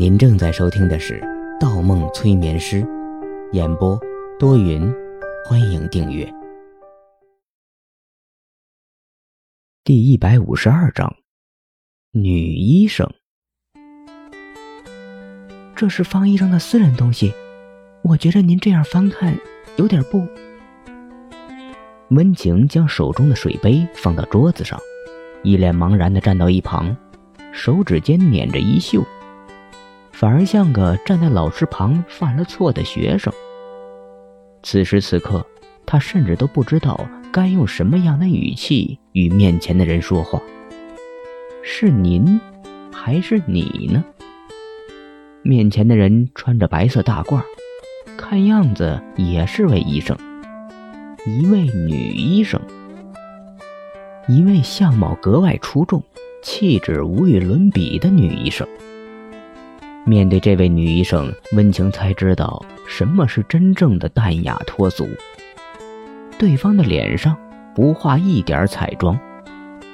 您正在收听的是《盗梦催眠师》，演播多云，欢迎订阅。第一百五十二章，女医生。这是方医生的私人东西，我觉得您这样翻看有点不。温情将手中的水杯放到桌子上，一脸茫然的站到一旁，手指间捻着衣袖，反而像个站在老师旁犯了错的学生。此时此刻，他甚至都不知道该用什么样的语气与面前的人说话。是您，还是你呢？面前的人穿着白色大褂，看样子也是位医生。一位女医生，一位相貌格外出众、气质无与伦比的女医生。面对这位女医生，温情才知道什么是真正的淡雅脱俗。对方的脸上不画一点彩妆，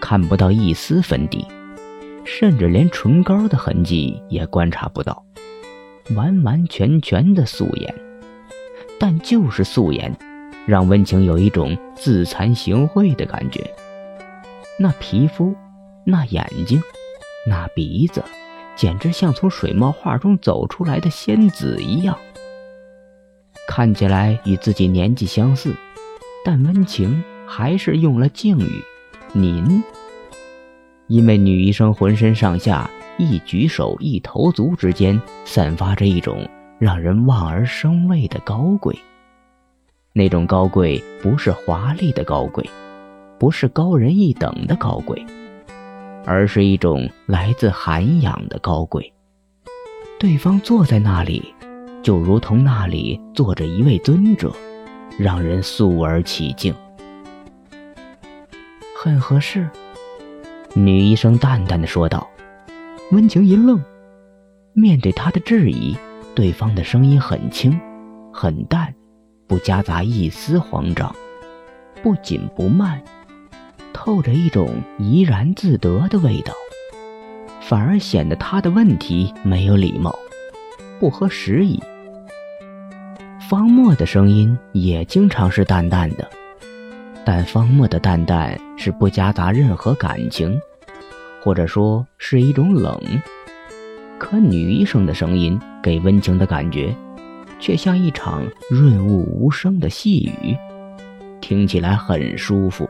看不到一丝粉底，甚至连唇膏的痕迹也观察不到。完完全全的素颜，但就是素颜，让温情有一种自惭形秽的感觉。那皮肤，那眼睛，那鼻子，简直像从水墨画中走出来的仙子一样。看起来与自己年纪相似，但温情还是用了敬语“您”，因为女医生浑身上下。一举手一投足之间，散发着一种让人望而生畏的高贵。那种高贵不是华丽的高贵，不是高人一等的高贵，而是一种来自涵养的高贵。对方坐在那里，就如同那里坐着一位尊者，让人肃而起敬。很合适，女医生淡淡的说道。温情一愣，面对他的质疑，对方的声音很轻，很淡，不夹杂一丝慌张，不紧不慢，透着一种怡然自得的味道，反而显得他的问题没有礼貌，不合时宜。方墨的声音也经常是淡淡的，但方墨的淡淡是不夹杂任何感情。或者说是一种冷，可女医生的声音给温情的感觉，却像一场润物无声的细雨，听起来很舒服。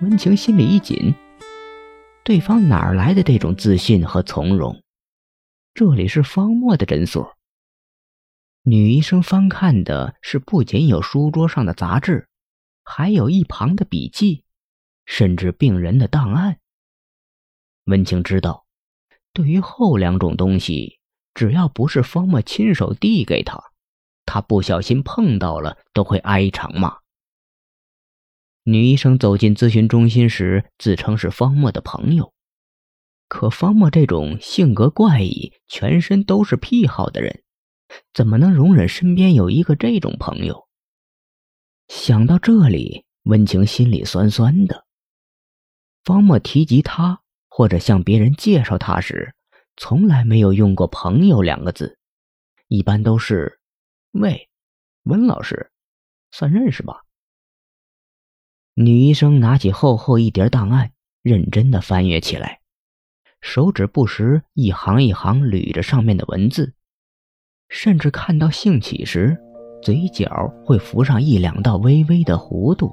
温情心里一紧，对方哪来的这种自信和从容？这里是方墨的诊所。女医生翻看的是不仅有书桌上的杂志，还有一旁的笔记，甚至病人的档案。温情知道，对于后两种东西，只要不是方墨亲手递给他，他不小心碰到了都会挨一场骂。女医生走进咨询中心时，自称是方墨的朋友，可方墨这种性格怪异、全身都是癖好的人，怎么能容忍身边有一个这种朋友？想到这里，温情心里酸酸的。方墨提及他。或者向别人介绍他时，从来没有用过“朋友”两个字，一般都是“喂，温老师，算认识吧。”女医生拿起厚厚一叠档案，认真的翻阅起来，手指不时一行一行捋着上面的文字，甚至看到兴起时，嘴角会浮上一两道微微的弧度，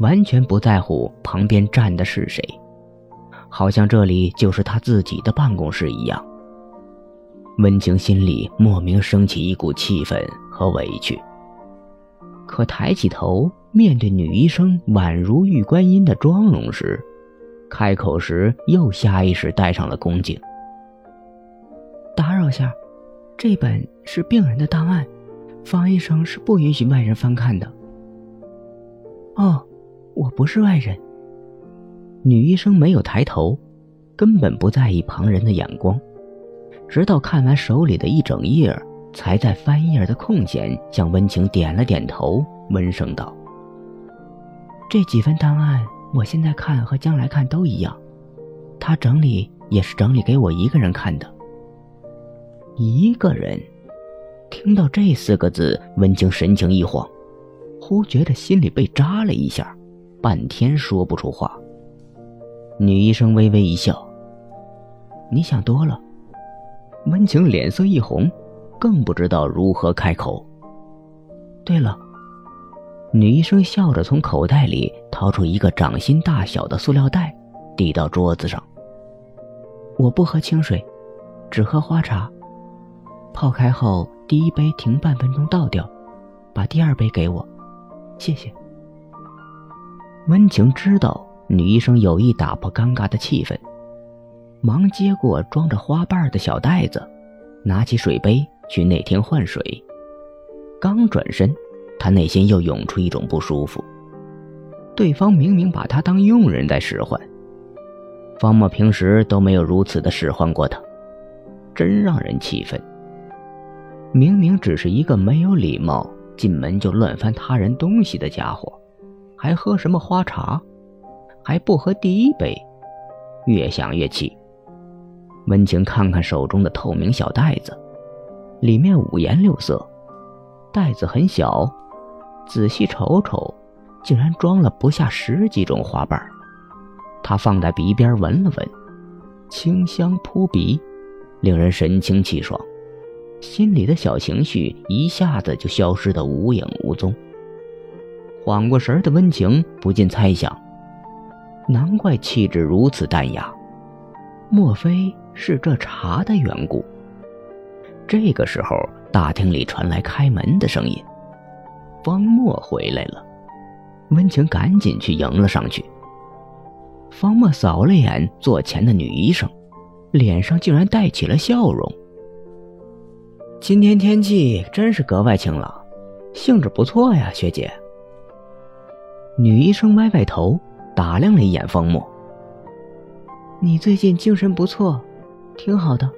完全不在乎旁边站的是谁。好像这里就是他自己的办公室一样。温情心里莫名升起一股气愤和委屈，可抬起头面对女医生宛如玉观音的妆容时，开口时又下意识带上了恭敬。打扰下，这本是病人的档案，方医生是不允许外人翻看的。哦，我不是外人。女医生没有抬头，根本不在意旁人的眼光，直到看完手里的一整页，才在翻页的空闲向温情点了点头，温声道：“这几份档案，我现在看和将来看都一样，他整理也是整理给我一个人看的，一个人。听到这四个字，温情神情一晃，忽觉得心里被扎了一下，半天说不出话。女医生微微一笑：“你想多了。”温情脸色一红，更不知道如何开口。对了，女医生笑着从口袋里掏出一个掌心大小的塑料袋，递到桌子上。我不喝清水，只喝花茶。泡开后，第一杯停半分钟倒掉，把第二杯给我，谢谢。温情知道女医生有意打破尴尬的气氛，忙接过装着花瓣的小袋子，拿起水杯去内厅换水。刚转身，他内心又涌出一种不舒服。对方明明把他当佣人在使唤，方墨平时都没有如此的使唤过他，真让人气愤。明明只是一个没有礼貌、进门就乱翻他人东西的家伙，还喝什么花茶？还不喝第一杯？越想越气。温情看看手中的透明小袋子，里面五颜六色，袋子很小，仔细瞅瞅，竟然装了不下十几种花瓣。他放在鼻边闻了闻，清香扑鼻，令人神清气爽。心里的小情绪一下子就消失得无影无踪。缓过神的温情不禁猜想：难怪气质如此淡雅，莫非是这茶的缘故？这个时候，大厅里传来开门的声音，方墨回来了。温情赶紧去迎了上去。方墨扫了眼座前的女医生，脸上竟然带起了笑容。今天天气真是格外晴朗，兴致不错呀，学姐。女医生歪歪头，打量了一眼方墨。你最近精神不错，挺好的。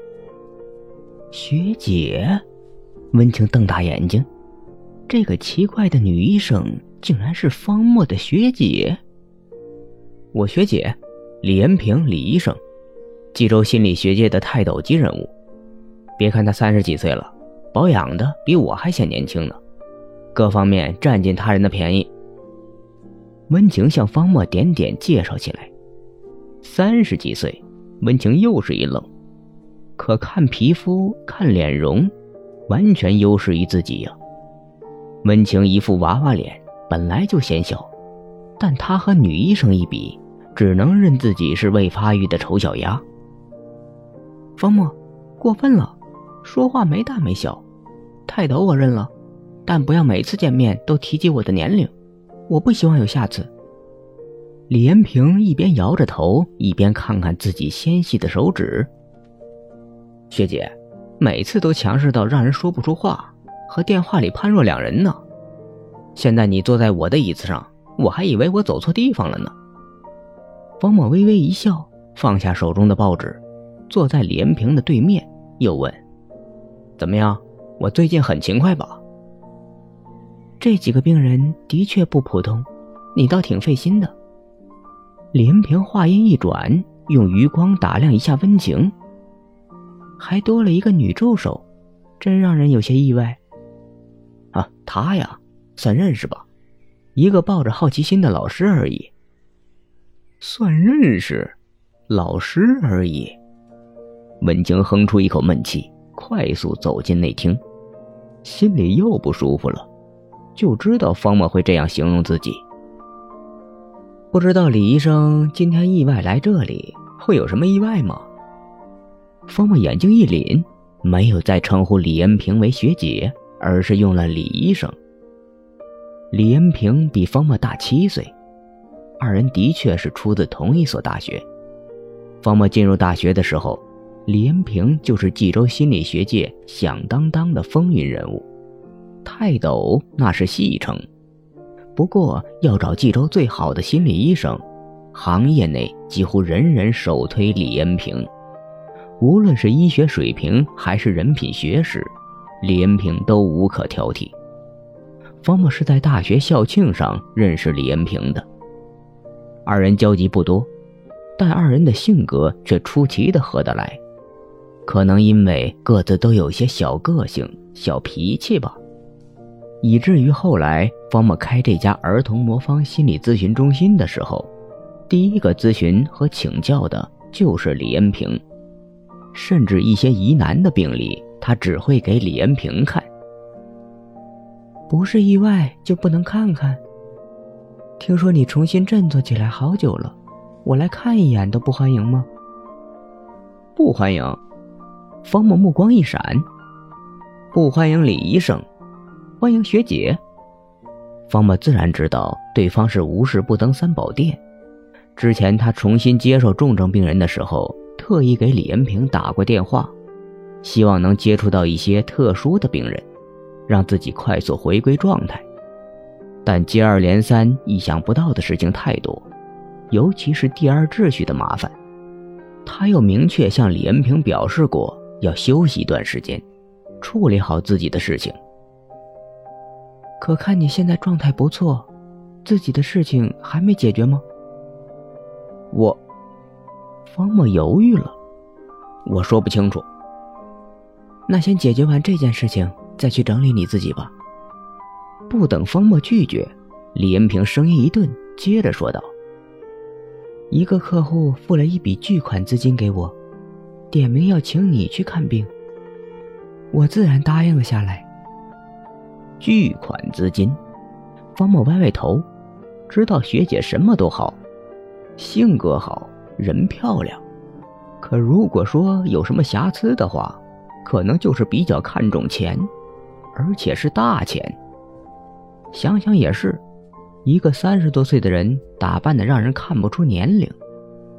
学姐，温情瞪大眼睛，这个奇怪的女医生竟然是方墨的学姐。我学姐，李延平，李医生，冀州心理学界的泰斗级人物。别看他三十几岁了。保养的比我还显年轻呢，各方面占尽他人的便宜。温情向方墨点点介绍起来。三十几岁，温情又是一愣，可看皮肤、看脸容，完全优势于自己呀。温情一副娃娃脸，本来就显小，但她和女医生一比，只能认自己是未发育的丑小鸭。方墨，过分了，说话没大没小。泰斗我认了，但不要每次见面都提及我的年龄，我不希望有下次。李延平一边摇着头，一边看看自己纤细的手指。学姐，每次都强势到让人说不出话，和电话里判若两人呢。现在你坐在我的椅子上，我还以为我走错地方了呢。方墨微微一笑，放下手中的报纸，坐在李延平的对面，又问：“怎么样？”我最近很勤快吧？这几个病人的确不普通，你倒挺费心的。林平话音一转，用余光打量一下温情，还多了一个女助手，真让人有些意外。他呀，算认识吧，一个抱着好奇心的老师而已。算认识，老师而已。文清哼出一口闷气。快速走进内厅，心里又不舒服了，就知道方墨会这样形容自己。不知道李医生今天意外来这里，会有什么意外吗？方墨眼睛一凛，没有再称呼李延平为学姐，而是用了李医生。李延平比方墨大七岁，二人的确是出自同一所大学。方墨进入大学的时候。李延平就是冀州心理学界响当当的风云人物，泰斗那是戏称。不过要找冀州最好的心理医生，行业内几乎人人首推李延平。无论是医学水平还是人品学识，李延平都无可挑剔。方墨是在大学校庆上认识李延平的，二人交集不多，但二人的性格却出奇的合得来。可能因为各自都有些小个性、小脾气吧，以至于后来方默开这家儿童魔方心理咨询中心的时候，第一个咨询和请教的就是李恩平，甚至一些疑难的病例，他只会给李延平看。不是意外就不能看看？听说你重新振作起来好久了，我来看一眼都不欢迎吗？不欢迎。方默目光一闪，不欢迎李医生，欢迎学姐。方默自然知道对方是无事不登三宝殿。之前他重新接受重症病人的时候，特意给李延平打过电话，希望能接触到一些特殊的病人，让自己快速回归状态。但接二连三、意想不到的事情太多，尤其是第二秩序的麻烦，他又明确向李恩平表示过。要休息一段时间，处理好自己的事情。可看你现在状态不错，自己的事情还没解决吗？我，方墨犹豫了，我说不清楚。那先解决完这件事情，再去整理你自己吧。不等方墨拒绝，李延平声音一顿，接着说道：“一个客户付了一笔巨款资金给我。”点名要请你去看病，我自然答应了下来。巨款资金，方墨歪歪头，知道学姐什么都好，性格好，人漂亮，可如果说有什么瑕疵的话，可能就是比较看重钱，而且是大钱。想想也是，一个三十多岁的人打扮的让人看不出年龄。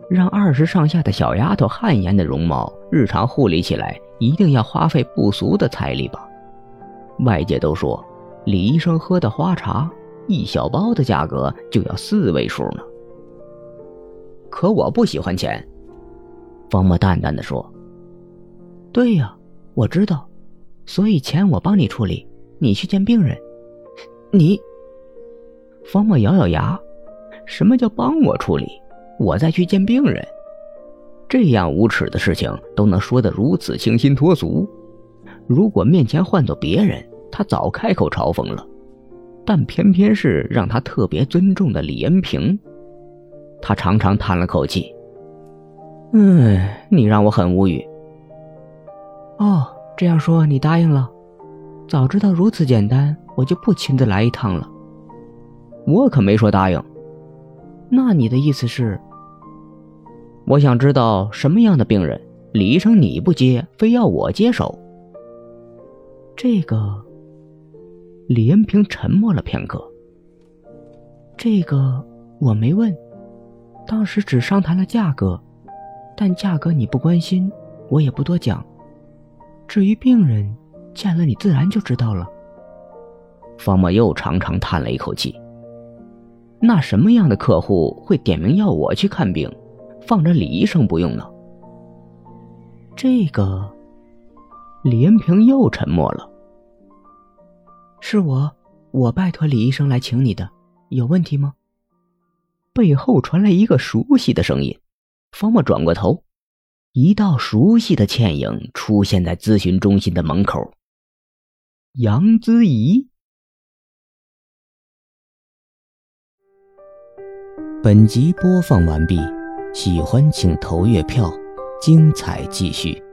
让二十上下的小丫头汗颜的容貌，日常护理起来一定要花费不俗的财力吧？外界都说，李医生喝的花茶一小包的价格就要四位数呢。可我不喜欢钱，方默淡淡的说：“对呀，我知道，所以钱我帮你处理，你去见病人。你，方默咬咬牙，什么叫帮我处理？”我再去见病人，这样无耻的事情都能说得如此清新脱俗。如果面前换做别人，他早开口嘲讽了。但偏偏是让他特别尊重的李延平，他长长叹了口气：“嗯，你让我很无语。”这样说你答应了？早知道如此简单，我就不亲自来一趟了。我可没说答应。那你的意思是？我想知道什么样的病人，李医生你不接，非要我接手。这个，李恩平沉默了片刻。这个我没问，当时只商谈了价格，但价格你不关心，我也不多讲。至于病人，见了你自然就知道了。方默又长长叹了一口气。那什么样的客户会点名要我去看病？放着李医生不用呢。这个，李延平又沉默了。是我，我拜托李医生来请你的，有问题吗？背后传来一个熟悉的声音。方墨转过头，一道熟悉的倩影出现在咨询中心的门口。杨姿怡。本集播放完毕。喜欢请投月票，精彩继续。